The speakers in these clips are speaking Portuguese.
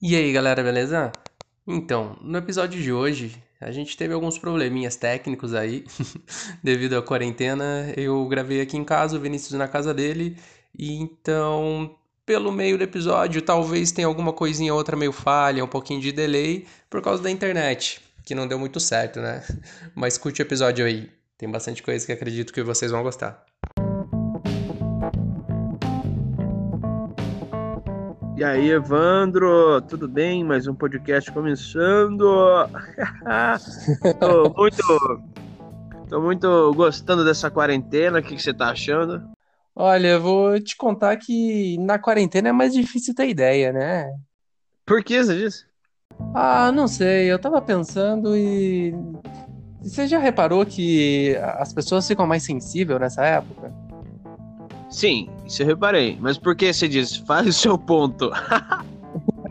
E aí, galera, beleza? Então, no episódio de hoje, a gente teve alguns probleminhas técnicos aí, devido à quarentena. Eu gravei aqui em casa, o Vinícius na casa dele, e então, pelo meio do episódio, talvez tenha alguma coisinha outra meio falha, um pouquinho de delay, por causa da internet, que não deu muito certo, né? Mas curte o episódio aí, tem bastante coisa que acredito que vocês vão gostar. E aí, Evandro, tudo bem? Mais um podcast começando. tô muito, tô muito gostando dessa quarentena. O que, que você tá achando? Olha, eu vou te contar que na quarentena é mais difícil ter ideia, né? Por que você disse? Ah, não sei. Eu tava pensando e. Você já reparou que as pessoas ficam mais sensíveis nessa época? Sim, isso eu reparei. Mas por que você diz? Fale o seu ponto.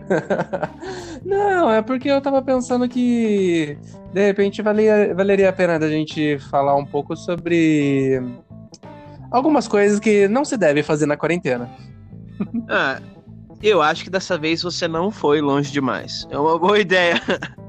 Não, é porque eu tava pensando que de repente valia, valeria a pena da gente falar um pouco sobre algumas coisas que não se deve fazer na quarentena. Ah, eu acho que dessa vez você não foi longe demais. É uma boa ideia.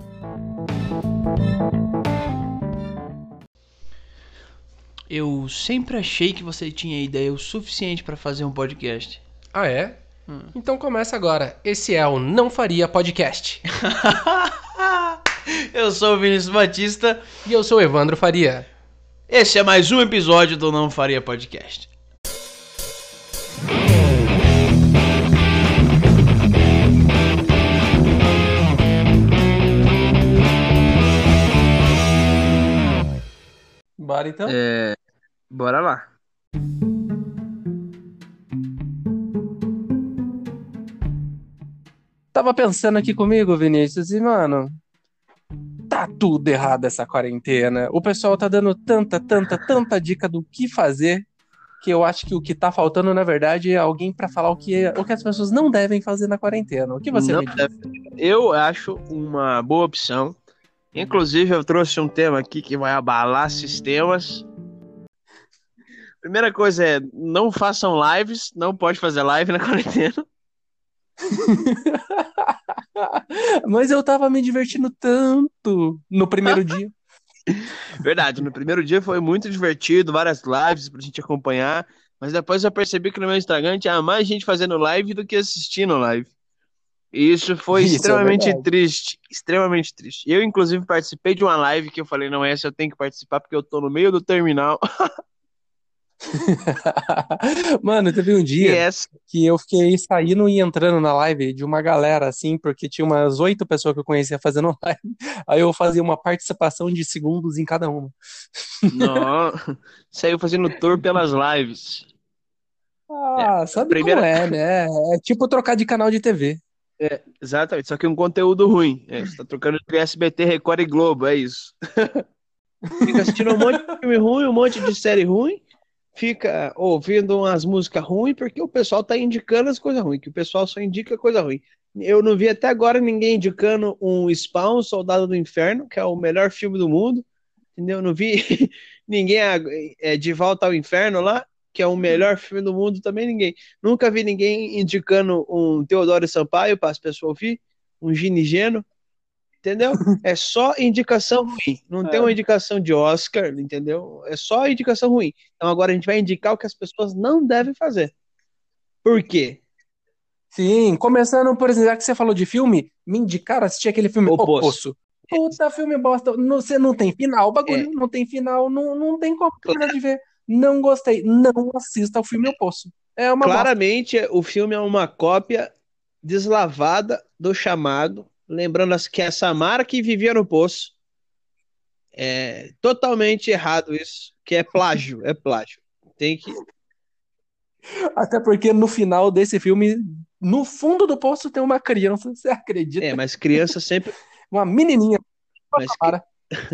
Eu sempre achei que você tinha ideia o suficiente para fazer um podcast. Ah, é? Hum. Então começa agora. Esse é o Não Faria Podcast. eu sou o Vinícius Batista. E eu sou o Evandro Faria. Esse é mais um episódio do Não Faria Podcast. Bora então? É... Bora lá. Tava pensando aqui comigo, Vinícius, e mano, tá tudo errado essa quarentena. O pessoal tá dando tanta, tanta, tanta dica do que fazer que eu acho que o que tá faltando, na verdade, é alguém para falar o que, o que as pessoas não devem fazer na quarentena. O que você não deve... Eu acho uma boa opção Inclusive, eu trouxe um tema aqui que vai abalar sistemas. Primeira coisa é, não façam lives, não pode fazer live na quarentena. Mas eu tava me divertindo tanto no primeiro dia. Verdade, no primeiro dia foi muito divertido, várias lives pra gente acompanhar, mas depois eu percebi que no meu Instagram tinha mais gente fazendo live do que assistindo live. Isso foi Isso é extremamente é triste, extremamente triste. Eu, inclusive, participei de uma live que eu falei, não, essa eu tenho que participar porque eu tô no meio do terminal. Mano, teve um dia yes. que eu fiquei saindo e entrando na live de uma galera, assim, porque tinha umas oito pessoas que eu conhecia fazendo live. Aí eu fazia uma participação de segundos em cada uma. Não, saiu fazendo tour pelas lives. Ah, é, sabe primeira... como é, né? É tipo trocar de canal de TV. É, exatamente, só que um conteúdo ruim. É, você tá trocando entre SBT, Record e Globo, é isso. fica assistindo um monte de filme ruim, um monte de série ruim, fica ouvindo umas músicas ruins, porque o pessoal tá indicando as coisas ruins, que o pessoal só indica coisa ruim. Eu não vi até agora ninguém indicando um Spawn, Soldado do Inferno, que é o melhor filme do mundo, entendeu? Não vi ninguém é, de volta ao inferno lá, que é o melhor filme do mundo, também ninguém. Nunca vi ninguém indicando um Teodoro Sampaio para as pessoas ouvir, um Gini Geno, entendeu? É só indicação ruim. Não é. tem uma indicação de Oscar, entendeu? É só indicação ruim. Então agora a gente vai indicar o que as pessoas não devem fazer. Por quê? Sim, começando, por exemplo, já que você falou de filme, me indicaram assistir aquele filme O Poço. Poço. Puta, filme bosta. Você não tem final, o bagulho é. não tem final, não, não tem como terminar de ver. Não gostei. Não assista ao filme O Poço. É uma Claramente, bosta. o filme é uma cópia deslavada do chamado. Lembrando que é Samara que vivia no poço. É totalmente errado isso. Que é plágio. É plágio. Tem que. Até porque no final desse filme, no fundo do poço tem uma criança, você acredita? É, mas criança sempre. uma menininha. Mas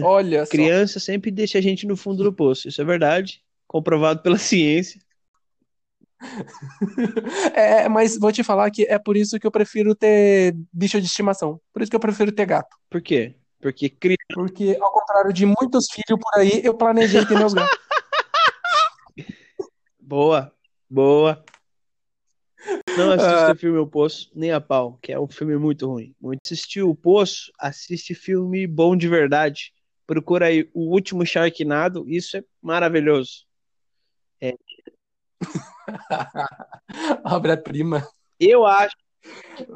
Olha Criança sempre deixa a gente no fundo do poço, isso é verdade comprovado pela ciência. É, mas vou te falar que é por isso que eu prefiro ter bicho de estimação. Por isso que eu prefiro ter gato. Por quê? Porque cria. Porque, ao contrário de muitos filhos por aí, eu planejei ter meus gatos. boa, boa. Não assista Ah. o filme O Poço, nem a pau, que é um filme muito ruim. Muito assistiu O Poço, assiste filme bom de verdade. Procura aí O Último Sharknado, isso é maravilhoso. Obra-prima. Eu acho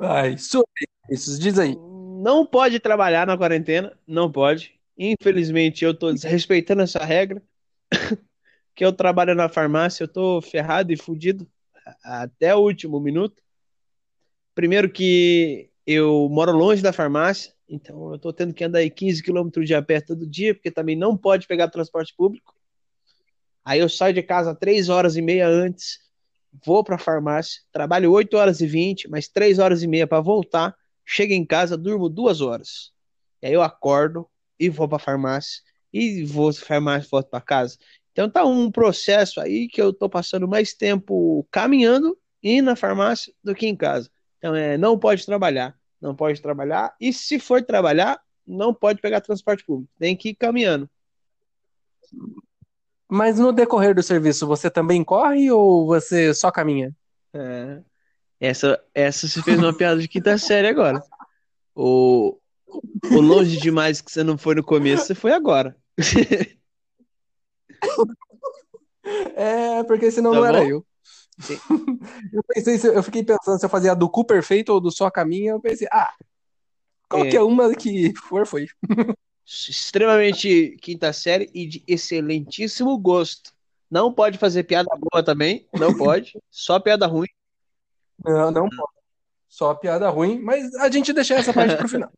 Ai, sobre isso, diz aí. não pode trabalhar na quarentena, não pode. Infelizmente, eu tô desrespeitando essa regra. Que eu trabalho na farmácia, eu tô ferrado e fudido até o último minuto. Primeiro que eu moro longe da farmácia, então eu tô tendo que andar aí 15 quilômetros de a pé todo dia, porque também não pode pegar transporte público. Aí eu saio de casa 3 horas e meia antes, vou pra farmácia, trabalho 8 horas e 20, mais 3 horas e meia para voltar, chego em casa, durmo 2 horas. E aí eu acordo e vou pra farmácia, e vou pra farmácia volto pra casa. Então tá um processo aí que eu tô passando mais tempo caminhando e na farmácia do que em casa. Então é, não pode trabalhar, não pode trabalhar, e se for trabalhar, não pode pegar transporte público, tem que ir caminhando. Mas no decorrer do serviço, você também corre ou você só caminha? É. Essa, essa se fez uma piada de quinta série agora. O, o longe demais que você não foi no começo, você foi agora. É, porque senão Tá não era bom? eu. Sim. Eu pensei, se- eu fiquei pensando se eu fazia do cu perfeito ou do só caminha. Eu pensei, ah, qualquer É. uma que for, foi. Extremamente quinta série e de excelentíssimo gosto. Não pode fazer piada boa também, não pode. Só piada ruim. Não, não pode. Só piada ruim, mas a gente deixa essa parte pro final.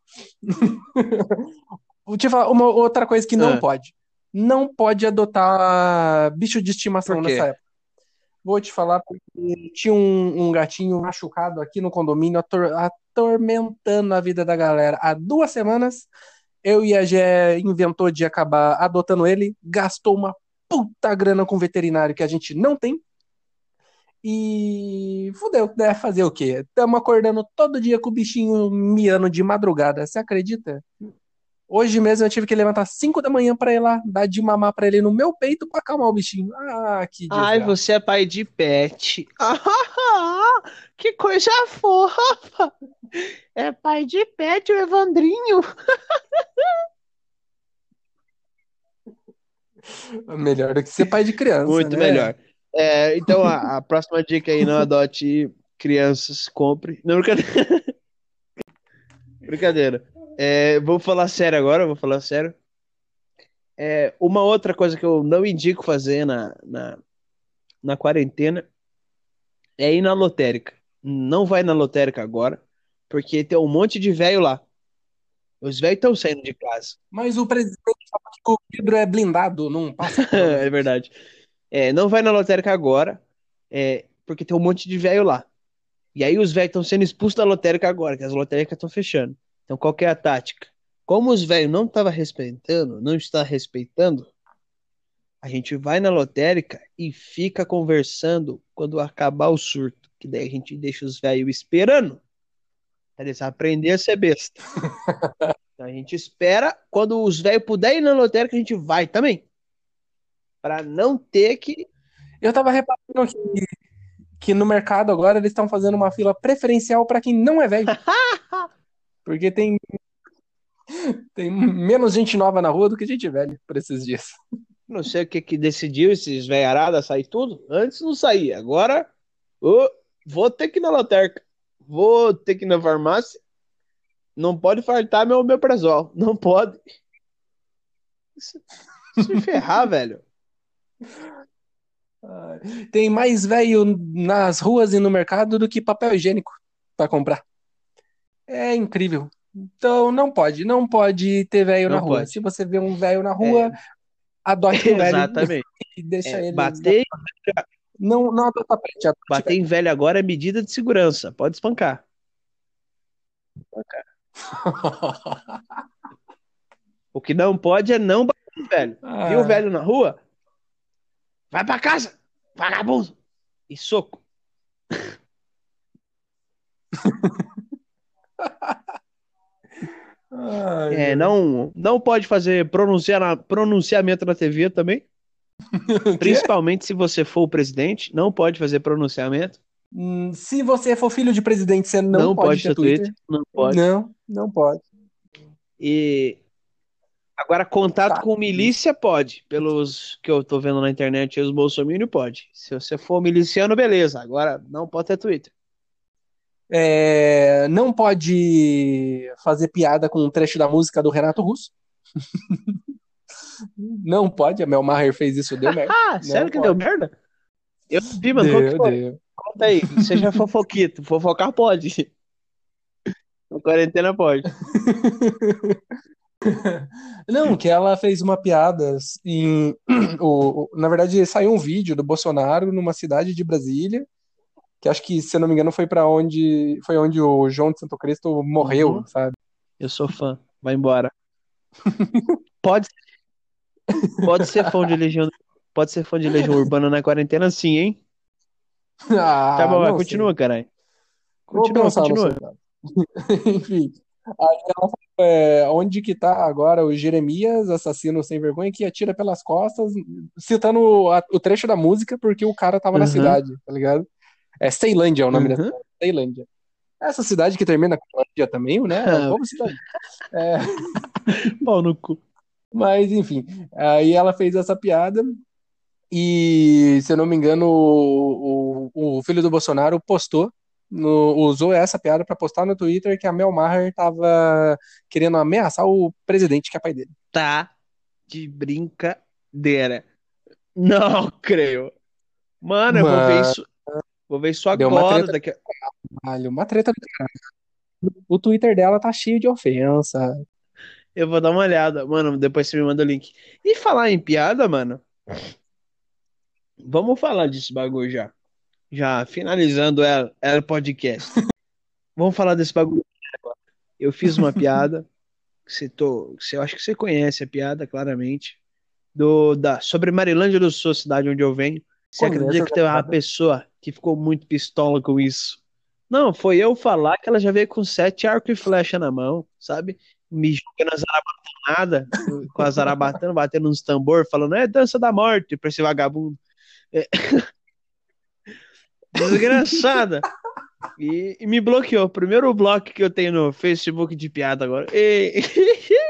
Vou te falar uma outra coisa que não Ah. pode. Não pode adotar bicho de estimação nessa época. Vou te falar porque tinha um, um gatinho machucado aqui no condomínio, ator- atormentando a vida da galera. Há duas semanas, eu e a Gé inventou de acabar adotando ele, gastou uma puta grana com veterinário que a gente não tem. E fudeu, né? Fazer o quê? Estamos acordando todo dia com o bichinho miando de madrugada. Você acredita? Hoje mesmo eu tive que levantar 5 da manhã pra ir lá, dar de mamar pra ele no meu peito pra acalmar o bichinho. Ah, que Ai, desgraça. você é pai de pet. Ah, que coisa fofa. É pai de pet, o Evandrinho. Melhor do que ser pai de criança, Muito né? melhor. É, então, a, a próxima dica aí, não adote crianças, compre. Não, brincadeira. Brincadeira. É, vou falar sério agora, vou falar sério. É, uma outra coisa que eu não indico fazer na, na, na quarentena é ir na lotérica. Não vai na lotérica agora, porque tem um monte de velho lá. Os velhos estão saindo de casa. Mas o presidente fala que o vidro é blindado, não passa. É verdade. É, não vai na lotérica agora, é, porque tem um monte de velho lá. E aí os velhos estão sendo expulsos da lotérica agora, que as lotéricas estão fechando. Então qual que é a tática? Como os velhos não estavam respeitando, não está respeitando, a gente vai na lotérica e fica conversando quando acabar o surto. Que daí a gente deixa os velhos esperando. Eles aprender a ser besta. Então a gente espera, quando os velhos puderem ir na lotérica, a gente vai também. Pra não ter que Eu tava reparando que, que no mercado agora eles estão fazendo uma fila preferencial pra quem não é velho. Porque tem, tem menos gente nova na rua do que gente velha por esses dias. Não sei o que que decidiu esses velharadas sair tudo. Antes não saía. Agora, ô, vou ter que ir na lotérica. Vou ter que ir na farmácia. Não pode faltar meu omeprazol. Não pode. Se, se ferrar, velho. Tem mais velho nas ruas e no mercado do que papel higiênico pra comprar. É incrível. Então não pode, não pode ter velho na rua. pode. Se você vê um velho na rua, adote um velho Exatamente. e deixa É, ele. bater, Não, não bater em velho agora é medida de segurança. Pode espancar. O que não pode é não bater em velho. Ah. Viu o velho na rua? Vai pra casa, vagabundo. E soco. Ai, É, não, não pode fazer pronunciar, pronunciamento na TV também. Principalmente se você for o presidente, não pode fazer pronunciamento. Hum, Se você for filho de presidente, você não, Não pode, pode ter ter Twitter. Twitter. Não pode. Não, não pode. E agora contato Tá. com milícia pode, pelos que eu tô vendo na internet, os bolsominions pode. Se você for miliciano, beleza. Agora não pode ter Twitter. É, não pode fazer piada com um trecho da música do Renato Russo. Não pode, a Mel Maher fez isso, deu merda. Ah, sério que pode. deu merda? Eu não vi, mano. Deu, foi? deu. Conta aí. Seja fofoquito. Fofocar pode. Na quarentena pode. Não, que ela fez uma piada em. O, o- na verdade, saiu um vídeo do Bolsonaro numa cidade de Brasília, que acho que, se eu não me engano, foi para onde foi onde o João de Santo Cristo morreu, Uhum. sabe? Eu sou fã. Vai embora. Pode, pode ser fã de Legião. Pode ser fã de Legião Urbana na quarentena, sim, hein? Ah, Tá bom, continua, caralho. Continua, continua. Enfim, aí ela é, onde que tá agora o Jeremias, assassino sem vergonha, que atira pelas costas, citando a- o trecho da música, porque o cara tava na Uhum. cidade, tá ligado? É Ceilândia é o nome da Uhum. cidade, Ceilândia. Essa cidade que termina com Lândia também, né? É uma boa cidade. É, Pau no cu. Mas, enfim, aí ela fez essa piada e, se eu não me engano, o, o, o filho do Bolsonaro postou, no- usou essa piada pra postar no Twitter que a Mel Maher tava querendo ameaçar o presidente, que é pai dele. Tá de brincadeira. Não creio. Mano, eu vou ver Mano. isso. Vou ver isso Deu uma agora. treta. Daqui uma treta do caralho. O Twitter dela tá cheio de ofensa. Eu vou dar uma olhada. Mano, depois você me manda o link. E falar em piada, mano. Vamos falar desse bagulho já. Já finalizando ela, ela podcast. Vamos falar desse bagulho. Eu fiz uma piada. Que você tô, que você, eu acho que você conhece a piada, claramente. Do, da, sobre Marilândia do Sul, cidade onde eu venho. Você acredita que teve uma pessoa que ficou muito pistola com isso? Não, foi eu falar que ela já veio com sete arco e flecha na mão, sabe? Me jogando as zarabatanada, com as zarabatana, batendo nos tambor, falando, é dança da morte pra esse vagabundo. É. Desgraçada. E, e me bloqueou. Primeiro bloco que eu tenho no Facebook de piada agora. E-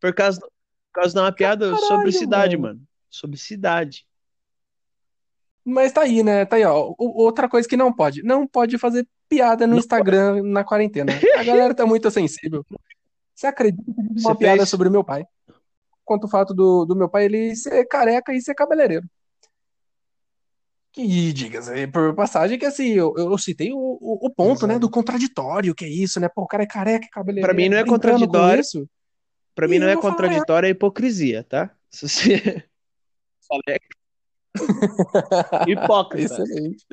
Por causa, por causa de uma piada Caralho, sobre cidade, mano. mano. Sobre cidade. Mas tá aí, né? Tá aí, ó. Outra coisa que não pode. Não pode fazer piada no Instagram na quarentena. A galera tá muito sensível. Você acredita que eu uma Você piada fez? sobre o meu pai? Quanto o fato do, do meu pai ele ser careca e ser cabeleireiro. Que, diga-se por passagem, que assim, eu, eu citei o, o, o ponto, né, do contraditório, que é isso, né? Pô, o cara é careca e cabeleireiro. Pra mim não é contraditório. isso. Pra mim não é contraditório, é hipocrisia, tá? Se você. Hipócrita. Excelente.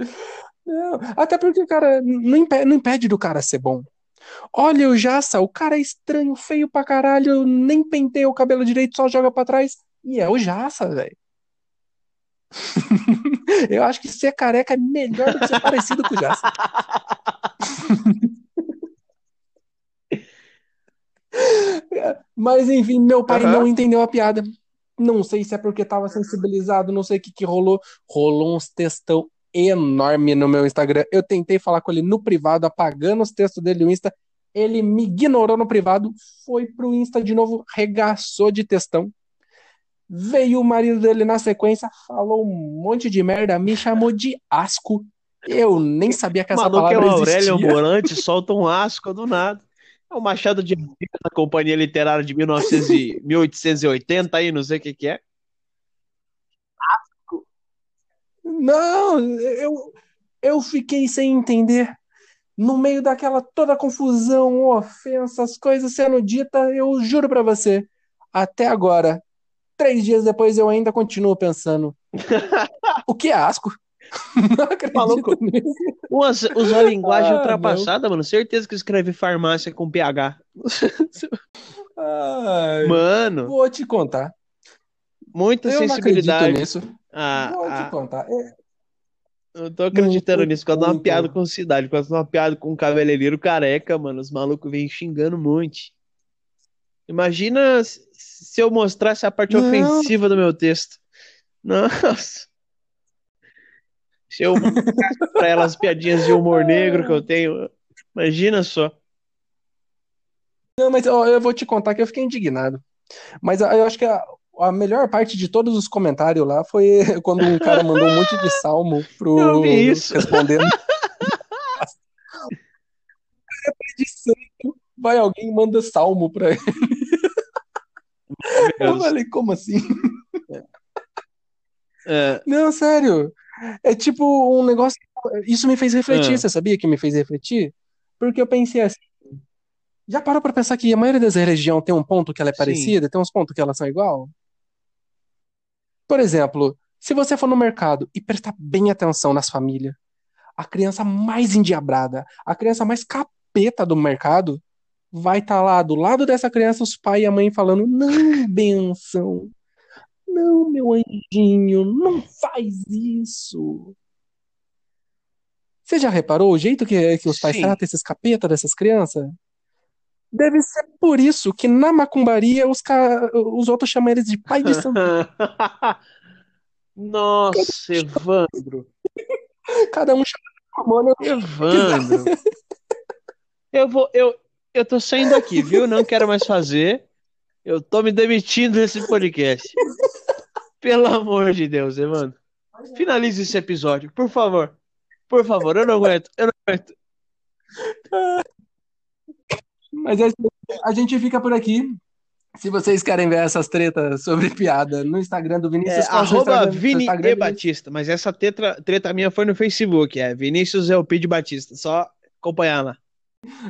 Não, até porque, cara, não impede, não impede do cara ser bom. Olha o Jassa, o cara é estranho, feio pra caralho, nem penteia o cabelo direito, só joga pra trás. E é o Jassa, velho. Eu acho que ser careca é melhor do que ser parecido com o Jassa. Mas enfim, meu pai Aham. não entendeu a piada. Não sei se é porque tava sensibilizado, não sei o que que rolou. Rolou uns textão enorme no meu Instagram. Eu tentei falar com ele no privado, apagando os textos dele no Insta. Ele me ignorou no privado, foi pro Insta de novo, regaçou de textão. Veio o marido dele na sequência, falou um monte de merda, me chamou de asco. Eu nem sabia que essa maluco é palavra o Aurélio existia. Morante, solta um asco do nada. É o Machado de Assis da Companhia Literária de 1900 e 1880 aí, não sei o que que é. Não, eu, eu fiquei sem entender. No meio daquela toda confusão, ofensas, coisas sendo ditas, eu juro pra você, até agora, três dias depois, eu ainda continuo pensando: o que é asco? Não acredito Maluco. nisso. Usou a linguagem Ah, ultrapassada, mano. Certeza que escreve farmácia com PH. Ai, Mano, vou te contar. muita Eu não acredito sensibilidade. nisso. Ah, Vou te ah, contar. É, eu tô acreditando Muito, nisso. Por causa de uma piada com cidade, por causa de uma piada com um cabeleireiro careca, mano. Os malucos vêm xingando um monte. Imagina se eu mostrasse a parte Não. ofensiva do meu texto. Nossa. Se eu mostrasse pra elas piadinhas de humor negro que eu tenho, imagina só. Não, mas ó, eu vou te contar que eu fiquei indignado. Mas eu acho que a, a melhor parte de todos os comentários lá foi quando um cara mandou um monte de salmo pro Eu vi isso. respondendo. de santo, vai alguém e manda salmo pra ele. Eu falei, como assim? É, Não, sério. É tipo um negócio. Isso me fez refletir, Ah. você sabia que me fez refletir? Porque eu pensei assim. Já parou pra pensar que a maioria das religiões tem um ponto que ela é Sim. parecida, tem uns pontos que elas são igual? Por exemplo, se você for no mercado e prestar bem atenção nas famílias, a criança mais endiabrada, a criança mais capeta do mercado, vai estar lá do lado dessa criança os pai e a mãe falando: Não, benção. Não, meu anjinho, não faz isso. Você já reparou o jeito que, que os pais Sim. tratam esses capeta dessas crianças? Deve ser por isso que na macumbaria os, ca... os outros chamam eles de pai de santo. Nossa, Evandro. Cada um chama de hormônio. Evandro. Eu vou, eu, eu tô saindo aqui, viu? Não quero mais fazer. Eu tô me demitindo desse podcast. Pelo amor de Deus, Evandro. Finalize esse episódio, por favor. Por favor, eu não aguento. Eu não aguento. Mas é a gente fica por aqui. Se vocês querem ver essas tretas sobre piada no Instagram do É, Vinícius, é seu arroba Instagram? Vini Instagram, e? Batista. Mas essa treta, treta minha foi no Facebook. É Vinícius Elpide Batista. Só acompanhar lá.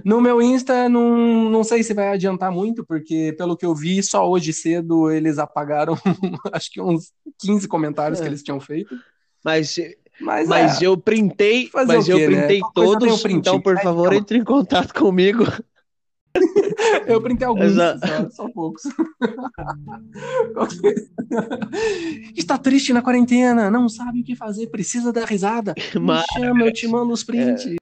No meu Insta, não, não sei se vai adiantar muito, porque pelo que eu vi, só hoje cedo eles apagaram acho que uns 15 comentários que É. eles tinham feito. Mas, Mas, mas é, eu printei, mas o eu quê, né? printei um todos. Então, por É, favor, então. entre em contato comigo. eu printei alguns, Exato. só, só poucos. Está triste na quarentena, não sabe o que fazer, precisa dar risada. Me Mas- chama, eu te mando os prints.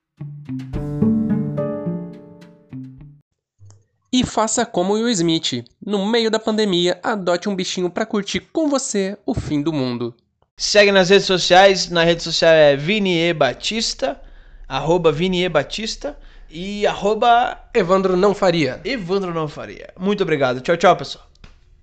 E faça como o Will Smith. No meio da pandemia, adote um bichinho pra curtir com você o fim do mundo. Segue nas redes sociais. Na rede social é Vini E Batista. Arroba Batista. E arroba Evandro não faria. Evandro Não Faria. Muito obrigado. Tchau, tchau, pessoal.